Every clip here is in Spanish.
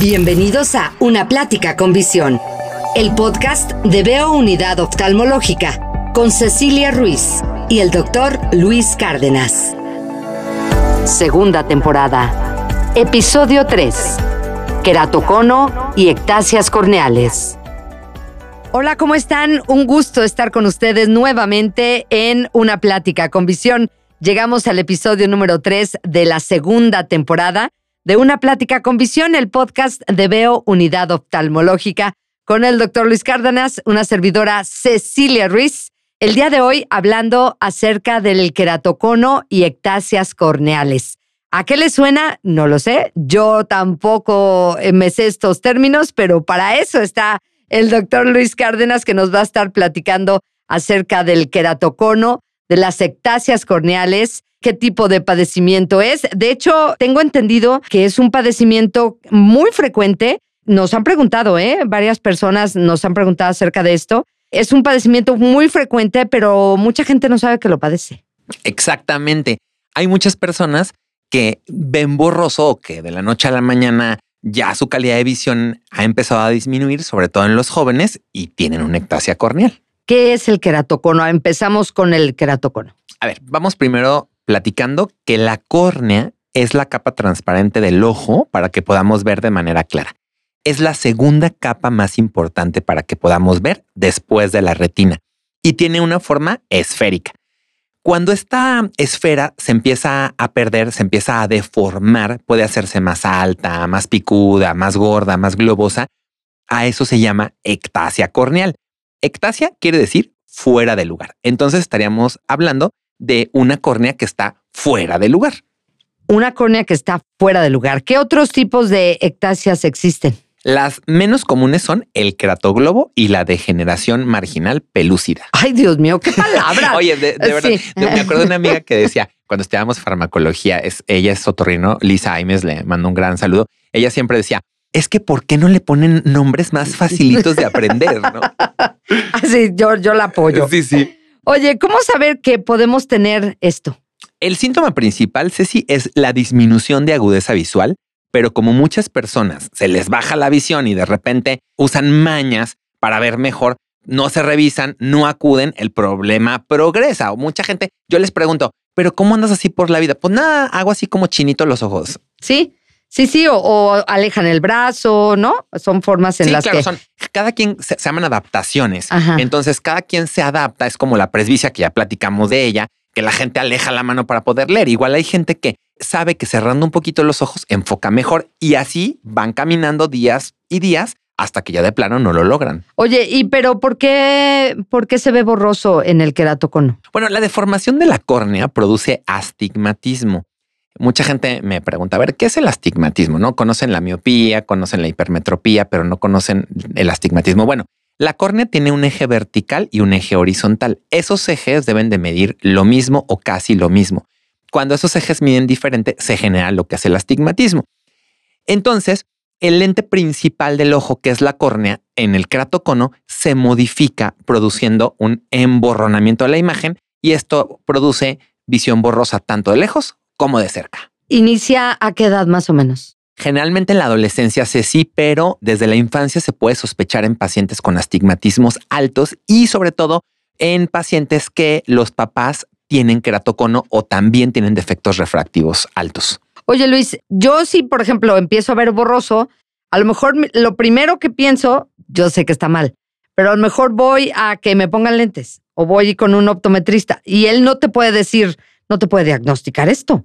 Bienvenidos a Una Plática con Visión, el podcast de Veo Unidad Oftalmológica con Cecilia Ruiz y el doctor Luis Cárdenas. Segunda temporada. Episodio 3. Queratocono y ectasias corneales. Hola, ¿cómo están? Un gusto estar con ustedes nuevamente en Una Plática con Visión. Llegamos al episodio número 3 de la segunda temporada de Una Plática con Visión, el podcast de Veo Unidad Oftalmológica, con el doctor Luis Cárdenas, una servidora Cecilia Ruiz. El día de hoy hablando acerca del queratocono y ectasias corneales. ¿A qué le suena? No lo sé. Yo tampoco me sé estos términos, pero para eso está el doctor Luis Cárdenas que nos va a estar platicando acerca del queratocono, de las ectasias corneales qué tipo de padecimiento es. De hecho, tengo entendido que es un padecimiento muy frecuente. Nos han preguntado, ¿eh? Varias personas nos han preguntado acerca de esto. Es un padecimiento muy frecuente, pero mucha gente no sabe que lo padece. Exactamente. Hay muchas personas que ven borroso o que de la noche a la mañana ya su calidad de visión ha empezado a disminuir, sobre todo en los jóvenes, y tienen una ectasia corneal. ¿Qué es el queratocono? Empezamos con el queratocono. A ver, vamos primero platicando que la córnea es la capa transparente del ojo para que podamos ver de manera clara. Es la segunda capa más importante para que podamos ver después de la retina y tiene una forma esférica. Cuando esta esfera se empieza a perder, se empieza a deformar, puede hacerse más alta, más picuda, más gorda, más globosa, a eso se llama ectasia corneal. Ectasia quiere decir fuera de lugar. Entonces estaríamos hablando de una córnea que está fuera de lugar. Una córnea que está fuera de lugar. ¿Qué otros tipos de ectasias existen? Las menos comunes son el queratoglobo y la degeneración marginal pelúcida. Ay, Dios mío, qué palabra. Oye, de, verdad, me acuerdo de una amiga que decía, cuando estudiábamos farmacología, es, ella es otorrino, Lisa Aimes, le mando un gran saludo. Ella siempre decía, es que ¿por qué no le ponen nombres más facilitos de aprender? ¿no? Sí, yo, yo la apoyo. Sí, sí. Oye, ¿cómo saber que podemos tener esto? El síntoma principal, Ceci, es la disminución de agudeza visual, pero como muchas personas se les baja la visión y de repente usan mañas para ver mejor, no se revisan, no acuden, el problema progresa. O mucha gente, yo les pregunto, ¿pero cómo andas así por la vida? Pues nada, hago así como chinito los ojos. Sí, Sí, sí, o, alejan el brazo, ¿no? Son formas en las claro, que... Son, cada quien se, llaman adaptaciones. Entonces, cada quien se adapta. Es como la presbicia que ya platicamos de ella, que la gente aleja la mano para poder leer. Igual hay gente que sabe que cerrando un poquito los ojos enfoca mejor y así van caminando días y días hasta que ya de plano no lo logran. Oye, ¿y pero por qué, por qué se ve borroso en el queratocono? Bueno, la deformación de la córnea produce astigmatismo. Mucha gente me pregunta, a ver, ¿qué es el astigmatismo? No conocen la miopía, conocen la hipermetropía, pero no conocen el astigmatismo. Bueno, la córnea tiene un eje vertical y un eje horizontal. Esos ejes deben de medir lo mismo o casi lo mismo. Cuando esos ejes miden diferente, se genera lo que es el astigmatismo. Entonces, el lente principal del ojo, que es la córnea, en el cratocono, se modifica produciendo un emborronamiento de la imagen y esto produce visión borrosa tanto de lejos como de cerca. ¿Inicia a qué edad más o menos? Generalmente en la adolescencia se sí, pero desde la infancia se puede sospechar en pacientes con astigmatismos altos y sobre todo en pacientes que los papás tienen queratocono o también tienen defectos refractivos altos. Oye Luis, yo sí, por ejemplo, empiezo a ver borroso, a lo mejor lo primero que pienso, yo sé que está mal, pero a lo mejor voy a que me pongan lentes o voy con un optometrista y él no te puede decir, no te puede diagnosticar esto.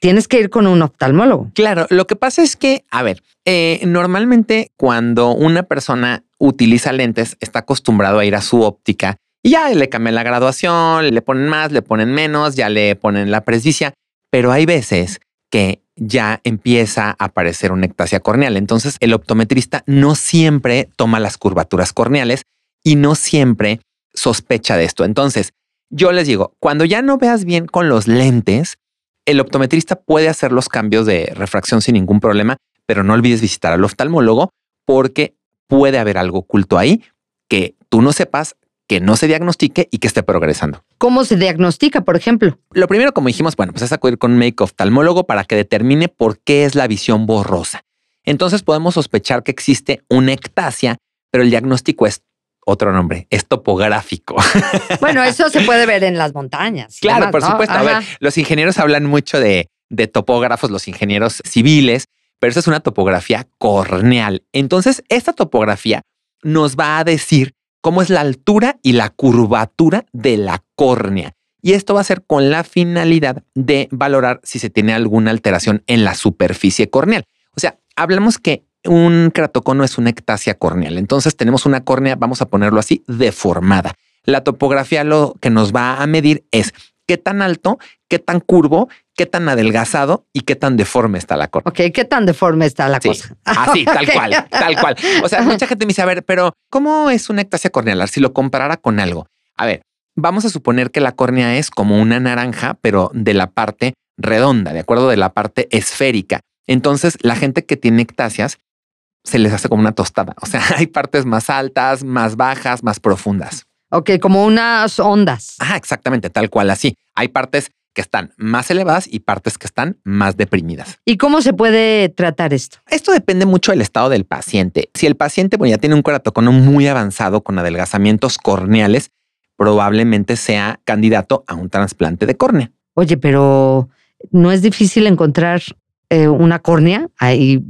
Tienes que ir con un oftalmólogo. Claro, lo que pasa es que, a ver, eh, normalmente cuando una persona utiliza lentes, está acostumbrado a ir a su óptica y ya le cambian la graduación, le ponen más, le ponen menos, ya le ponen la presbicia, pero hay veces que ya empieza a aparecer una ectasia corneal. Entonces el optometrista no siempre toma las curvaturas corneales y no siempre sospecha de esto. Entonces, yo les digo, cuando ya no veas bien con los lentes, el optometrista puede hacer los cambios de refracción sin ningún problema, pero no olvides visitar al oftalmólogo porque puede haber algo oculto ahí que tú no sepas, que no se diagnostique y que esté progresando. ¿Cómo se diagnostica, por ejemplo? Lo primero, como dijimos, bueno, pues es acudir con un médico oftalmólogo para que determine por qué es la visión borrosa. Entonces podemos sospechar que existe una ectasia, pero el diagnóstico es otro nombre, es topográfico. Bueno, eso se puede ver en las montañas. Claro, por supuesto. A ver, los ingenieros hablan mucho de, de topógrafos, los ingenieros civiles, pero esa es una topografía corneal. Entonces, esta topografía nos va a decir cómo es la altura y la curvatura de la córnea. Y esto va a ser con la finalidad de valorar si se tiene alguna alteración en la superficie corneal. O sea, hablamos que un cratocono es una ectasia corneal. Entonces tenemos una córnea, vamos a ponerlo así, deformada. La topografía lo que nos va a medir es qué tan alto, qué tan curvo, qué tan adelgazado y qué tan deforme está la córnea. Ok, qué tan deforme está la cosa. Así, tal cual, tal cual. O sea, mucha gente me dice, a ver, pero ¿cómo es una ectasia corneal? Si lo comparara con algo. A ver, vamos a suponer que la córnea es como una naranja, pero de la parte redonda, de acuerdo, de la parte esférica. Entonces, la gente que tiene ectasias se les hace como una tostada. O sea, hay partes más altas, más bajas, más profundas. Ok, como unas ondas. Ah, exactamente, tal cual así. Hay partes que están más elevadas y partes que están más deprimidas. ¿Y cómo se puede tratar esto? Esto depende mucho del estado del paciente. Si el paciente ya tiene un coratocono muy avanzado con adelgazamientos corneales, probablemente sea candidato a un trasplante de córnea. Oye, pero no es difícil encontrar eh, una córnea. Ahí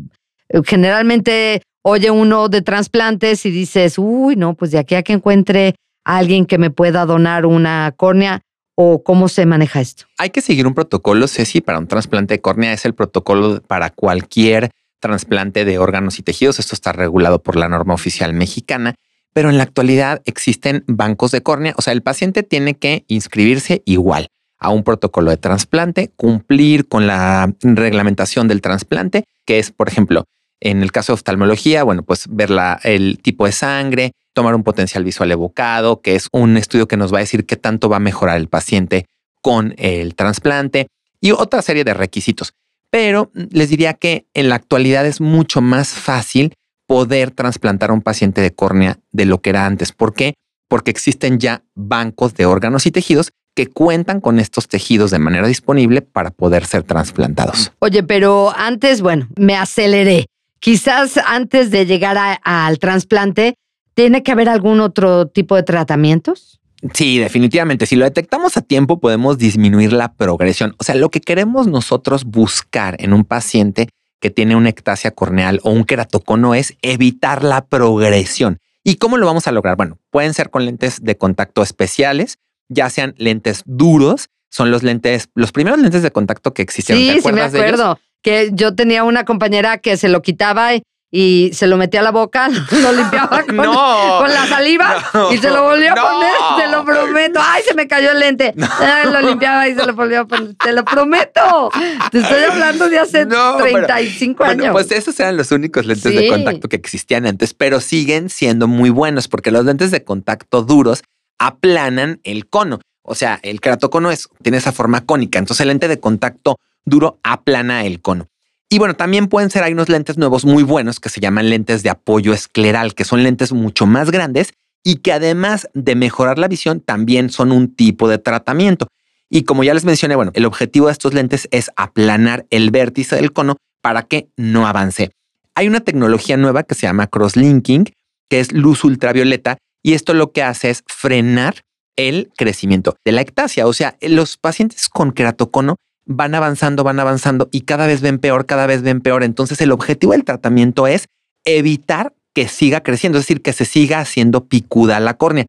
generalmente oye uno de trasplantes y dices, uy, no, pues de aquí a que encuentre a alguien que me pueda donar una córnea o cómo se maneja esto. Hay que seguir un protocolo, Ceci, para un trasplante de córnea es el protocolo para cualquier trasplante de órganos y tejidos. Esto está regulado por la norma oficial mexicana, pero en la actualidad existen bancos de córnea. O sea, el paciente tiene que inscribirse igual a un protocolo de trasplante, cumplir con la reglamentación del trasplante, que es, por ejemplo, en el caso de oftalmología, bueno, pues ver el tipo de sangre, tomar un potencial visual evocado, que es un estudio que nos va a decir qué tanto va a mejorar el paciente con el trasplante y otra serie de requisitos. Pero les diría que en la actualidad es mucho más fácil poder trasplantar a un paciente de córnea de lo que era antes. ¿Por qué? Porque existen ya bancos de órganos y tejidos que cuentan con estos tejidos de manera disponible para poder ser trasplantados. Oye, pero antes, bueno, me aceleré quizás antes de llegar al trasplante, ¿tiene que haber algún otro tipo de tratamientos? Sí, definitivamente. Si lo detectamos a tiempo, podemos disminuir la progresión. O sea, lo que queremos nosotros buscar en un paciente que tiene una ectasia corneal o un queratocono es evitar la progresión. ¿Y cómo lo vamos a lograr? Bueno, pueden ser con lentes de contacto especiales, ya sean lentes duros, son los lentes, los primeros lentes de contacto que existieron. Sí, sí me acuerdo que yo tenía una compañera que se lo quitaba y, se lo metía a la boca, lo limpiaba con, la saliva y se lo volvió a poner, te lo prometo. Ay, se me cayó el lente. lo limpiaba y se lo volvió a poner, te lo prometo. Te estoy hablando de hace 35 años. pues esos eran los únicos lentes de contacto que existían antes, pero siguen siendo muy buenos porque los lentes de contacto duros aplanan el cono. O sea, el keratocono es, tiene esa forma cónica. Entonces el lente de contacto duro aplana el cono. Y bueno, también pueden ser, hay unos lentes nuevos muy buenos que se llaman lentes de apoyo escleral, que son lentes mucho más grandes y que además de mejorar la visión, también son un tipo de tratamiento. Y como ya les mencioné, bueno, el objetivo de estos lentes es aplanar el vértice del cono para que no avance. Hay una tecnología nueva que se llama crosslinking, que es luz ultravioleta, y esto lo que hace es frenar el crecimiento de la ectasia. O sea, los pacientes con queratocono van avanzando, van avanzando y cada vez ven peor, cada vez ven peor. Entonces el objetivo del tratamiento es evitar que siga creciendo, es decir, que se siga haciendo picuda la córnea.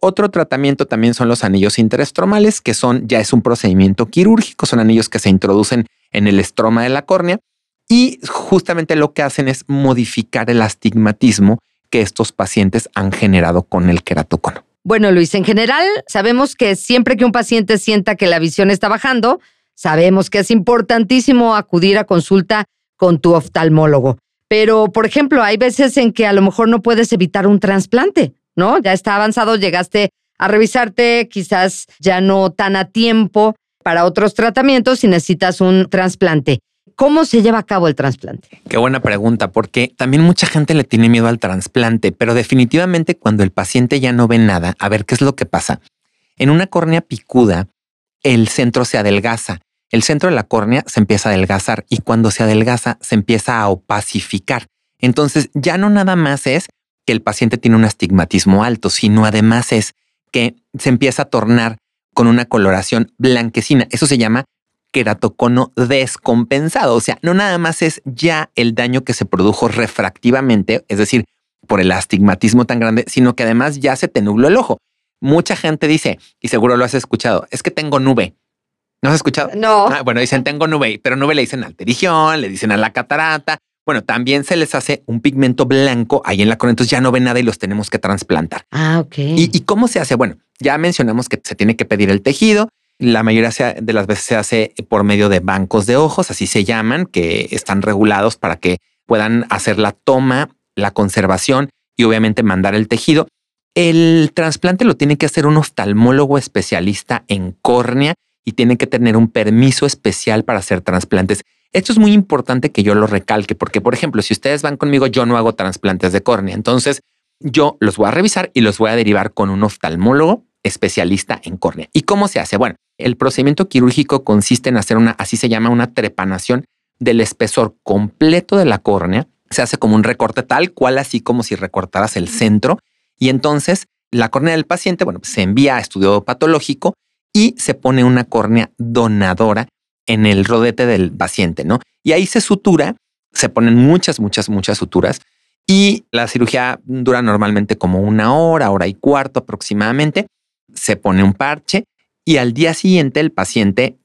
Otro tratamiento también son los anillos interestromales, que son ya es un procedimiento quirúrgico, son anillos que se introducen en el estroma de la córnea y justamente lo que hacen es modificar el astigmatismo que estos pacientes han generado con el queratocono. Bueno, Luis, en general sabemos que siempre que un paciente sienta que la visión está bajando, Sabemos que es importantísimo acudir a consulta con tu oftalmólogo, pero por ejemplo, hay veces en que a lo mejor no puedes evitar un trasplante, ¿no? Ya está avanzado, llegaste a revisarte, quizás ya no tan a tiempo para otros tratamientos y necesitas un trasplante. ¿Cómo se lleva a cabo el trasplante? Qué buena pregunta, porque también mucha gente le tiene miedo al trasplante, pero definitivamente cuando el paciente ya no ve nada, a ver qué es lo que pasa. En una córnea picuda, el centro se adelgaza el centro de la córnea se empieza a adelgazar y cuando se adelgaza se empieza a opacificar. Entonces ya no nada más es que el paciente tiene un astigmatismo alto, sino además es que se empieza a tornar con una coloración blanquecina. Eso se llama queratocono descompensado. O sea, no nada más es ya el daño que se produjo refractivamente, es decir, por el astigmatismo tan grande, sino que además ya se te nubló el ojo. Mucha gente dice, y seguro lo has escuchado, es que tengo nube. ¿No has escuchado? No. Ah, bueno, dicen tengo nube, pero nube le dicen alterigión, le dicen a la catarata. Bueno, también se les hace un pigmento blanco ahí en la cornea, entonces ya no ven nada y los tenemos que trasplantar. Ah, ok. ¿Y, ¿Y cómo se hace? Bueno, ya mencionamos que se tiene que pedir el tejido, la mayoría de las veces se hace por medio de bancos de ojos, así se llaman, que están regulados para que puedan hacer la toma, la conservación y obviamente mandar el tejido. El trasplante lo tiene que hacer un oftalmólogo especialista en córnea y tiene que tener un permiso especial para hacer trasplantes. Esto es muy importante que yo lo recalque porque, por ejemplo, si ustedes van conmigo, yo no hago trasplantes de córnea. Entonces, yo los voy a revisar y los voy a derivar con un oftalmólogo especialista en córnea. ¿Y cómo se hace? Bueno, el procedimiento quirúrgico consiste en hacer una, así se llama, una trepanación del espesor completo de la córnea. Se hace como un recorte tal cual, así como si recortaras el centro. Y entonces la córnea del paciente, bueno, se envía a estudio patológico y se pone una córnea donadora en el rodete del paciente, ¿no? Y ahí se sutura, se ponen muchas, muchas, muchas suturas y la cirugía dura normalmente como una hora, hora y cuarto aproximadamente. Se pone un parche y al día siguiente el paciente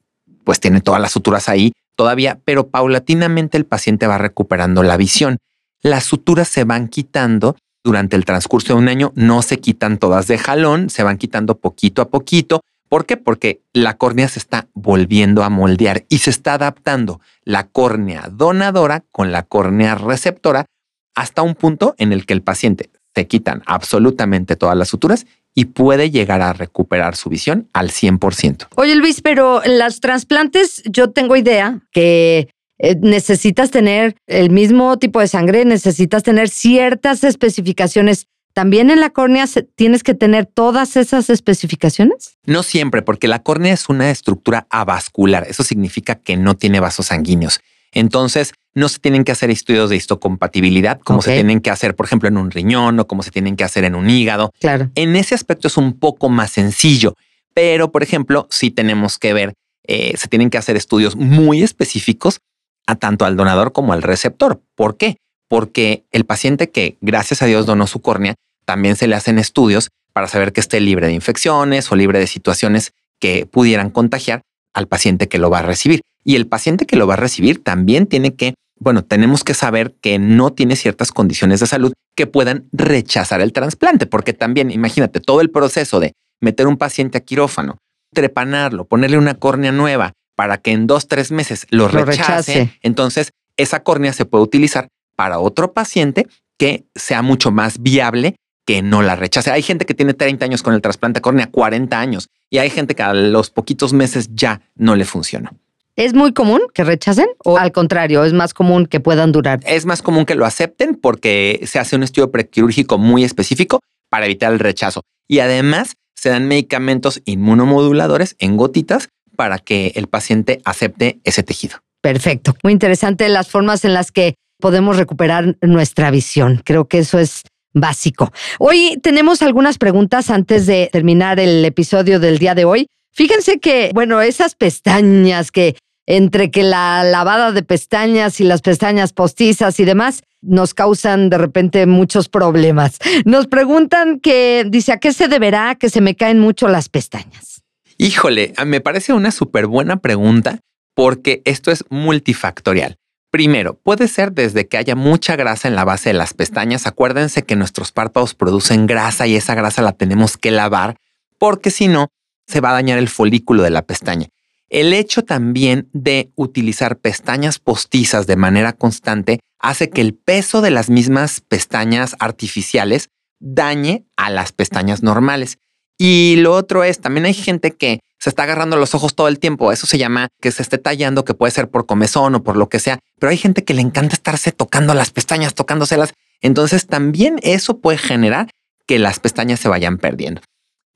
pues tiene todas las suturas ahí todavía, pero paulatinamente el paciente va recuperando la visión. Las suturas se van quitando durante el transcurso de un año, no se quitan todas de jalón, se van quitando poquito a poquito. ¿Por qué? Porque la córnea se está volviendo a moldear y se está adaptando la córnea donadora con la córnea receptora hasta un punto en el que el paciente se quitan absolutamente todas las suturas y puede llegar a recuperar su visión al 100%. Oye Luis, pero las trasplantes, yo tengo idea que eh, necesitas tener el mismo tipo de sangre, necesitas tener ciertas especificaciones. ¿También en la córnea tienes que tener todas esas especificaciones? No siempre, porque la córnea es una estructura avascular. Eso significa que no tiene vasos sanguíneos. Entonces, no se tienen que hacer estudios de histocompatibilidad como se tienen que hacer, por ejemplo, en un riñón o como se tienen que hacer en un hígado. Claro. En ese aspecto es un poco más sencillo, pero, por ejemplo, sí tenemos que ver, eh, se tienen que hacer estudios muy específicos a tanto al donador como al receptor. ¿Por qué? Porque el paciente que, gracias a Dios, donó su córnea, también se le hacen estudios para saber que esté libre de infecciones o libre de situaciones que pudieran contagiar al paciente que lo va a recibir. Y el paciente que lo va a recibir también tiene que, bueno, tenemos que saber que no tiene ciertas condiciones de salud que puedan rechazar el trasplante, porque también imagínate todo el proceso de meter un paciente a quirófano, trepanarlo, ponerle una córnea nueva para que en dos, tres meses lo, rechace. Entonces, esa córnea se puede utilizar para otro paciente que sea mucho más viable que no la rechace. Hay gente que tiene 30 años con el trasplante de córnea, 40 años, y hay gente que a los poquitos meses ya no le funciona. ¿Es muy común que rechacen o al contrario, es más común que puedan durar? Es más común que lo acepten porque se hace un estudio prequirúrgico muy específico para evitar el rechazo. Y además se dan medicamentos inmunomoduladores en gotitas para que el paciente acepte ese tejido. Perfecto. Muy interesante las formas en las que podemos recuperar nuestra visión. Creo que eso es básico. Hoy tenemos algunas preguntas antes de terminar el episodio del día de hoy. Fíjense que, bueno, esas pestañas que entre que la lavada de pestañas y las pestañas postizas y demás nos causan de repente muchos problemas. Nos preguntan que, dice, ¿a qué se deberá que se me caen mucho las pestañas? Híjole, me parece una súper buena pregunta porque esto es multifactorial. Primero, puede ser desde que haya mucha grasa en la base de las pestañas. Acuérdense que nuestros párpados producen grasa y esa grasa la tenemos que lavar porque si no, se va a dañar el folículo de la pestaña. El hecho también de utilizar pestañas postizas de manera constante hace que el peso de las mismas pestañas artificiales dañe a las pestañas normales. Y lo otro es, también hay gente que se está agarrando los ojos todo el tiempo. Eso se llama que se esté tallando, que puede ser por comezón o por lo que sea. Pero hay gente que le encanta estarse tocando las pestañas, tocándoselas. Entonces también eso puede generar que las pestañas se vayan perdiendo.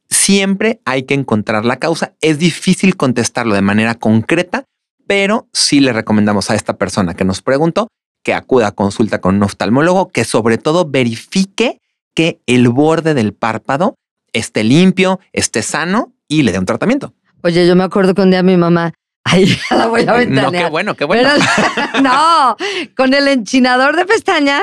Siempre hay que encontrar la causa. Es difícil contestarlo de manera concreta pero sí le recomendamos a esta persona que nos preguntó que acuda a consulta con un oftalmólogo, que sobre todo verifique que el borde del párpado esté limpio, esté sano y le dé un tratamiento. Oye, yo me acuerdo que un día mi mamá, ahí la voy a ventanear. No, qué bueno, qué bueno. no, con el enchinador de pestañas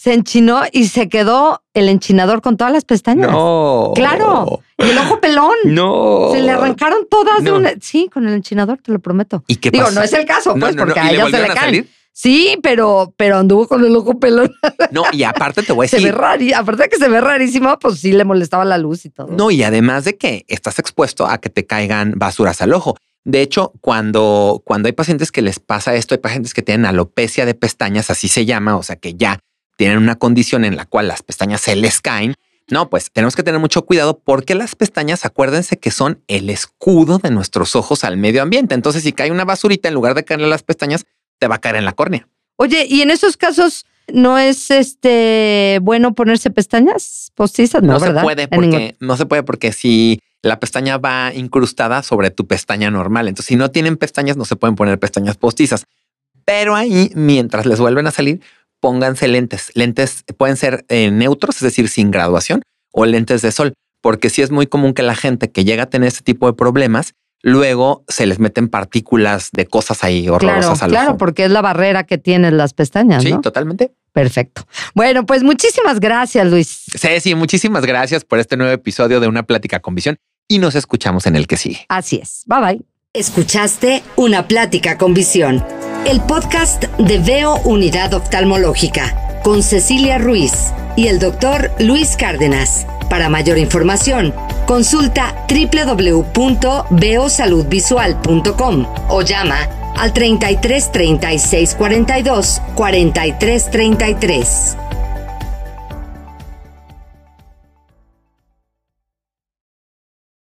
se enchinó y se quedó el enchinador con todas las pestañas. No. Claro. Y el ojo pelón. No. Se le arrancaron todas de una. Sí, con el enchinador, te lo prometo. ¿Y qué Digo, no es el caso, pues, porque a ella se le cae. Salir? Sí, pero, pero anduvo con el ojo pelón. No, y aparte te voy a decir. Se ve. Aparte de que se ve rarísimo, pues sí le molestaba la luz y todo. No, y además de que estás expuesto a que te caigan basuras al ojo. De hecho, cuando, cuando hay pacientes que les pasa esto, hay pacientes que tienen alopecia de pestañas, así se llama, o sea que ya tienen una condición en la cual las pestañas se les caen. No, pues tenemos que tener mucho cuidado porque las pestañas, acuérdense que son el escudo de nuestros ojos al medio ambiente. Entonces, si cae una basurita, en lugar de caerle las pestañas, te va a caer en la córnea. Oye, y en esos casos no es este bueno ponerse pestañas postizas, no, no se puede porque no se puede porque si la pestaña va incrustada sobre tu pestaña normal, entonces si no tienen pestañas no se pueden poner pestañas postizas. Pero ahí, mientras les vuelven a salir, pónganse lentes. Lentes pueden ser eh, neutros, es decir, sin graduación, o lentes de sol, porque sí es muy común que la gente que llega a tener este tipo de problemas luego se les meten partículas de cosas ahí horrorosas claro, Claro, porque es la barrera que tienen las pestañas. Sí, totalmente. Perfecto. Bueno, pues muchísimas gracias, Luis. Sí, muchísimas gracias por este nuevo episodio de Una Plática con Visión y nos escuchamos en el que sigue. Así es. Bye bye. Escuchaste Una Plática con Visión, el podcast de Veo Unidad Oftalmológica con Cecilia Ruiz y el doctor Luis Cárdenas. Para mayor información, consulta www.beosaludvisual.com o llama al 33 36 42 43 33.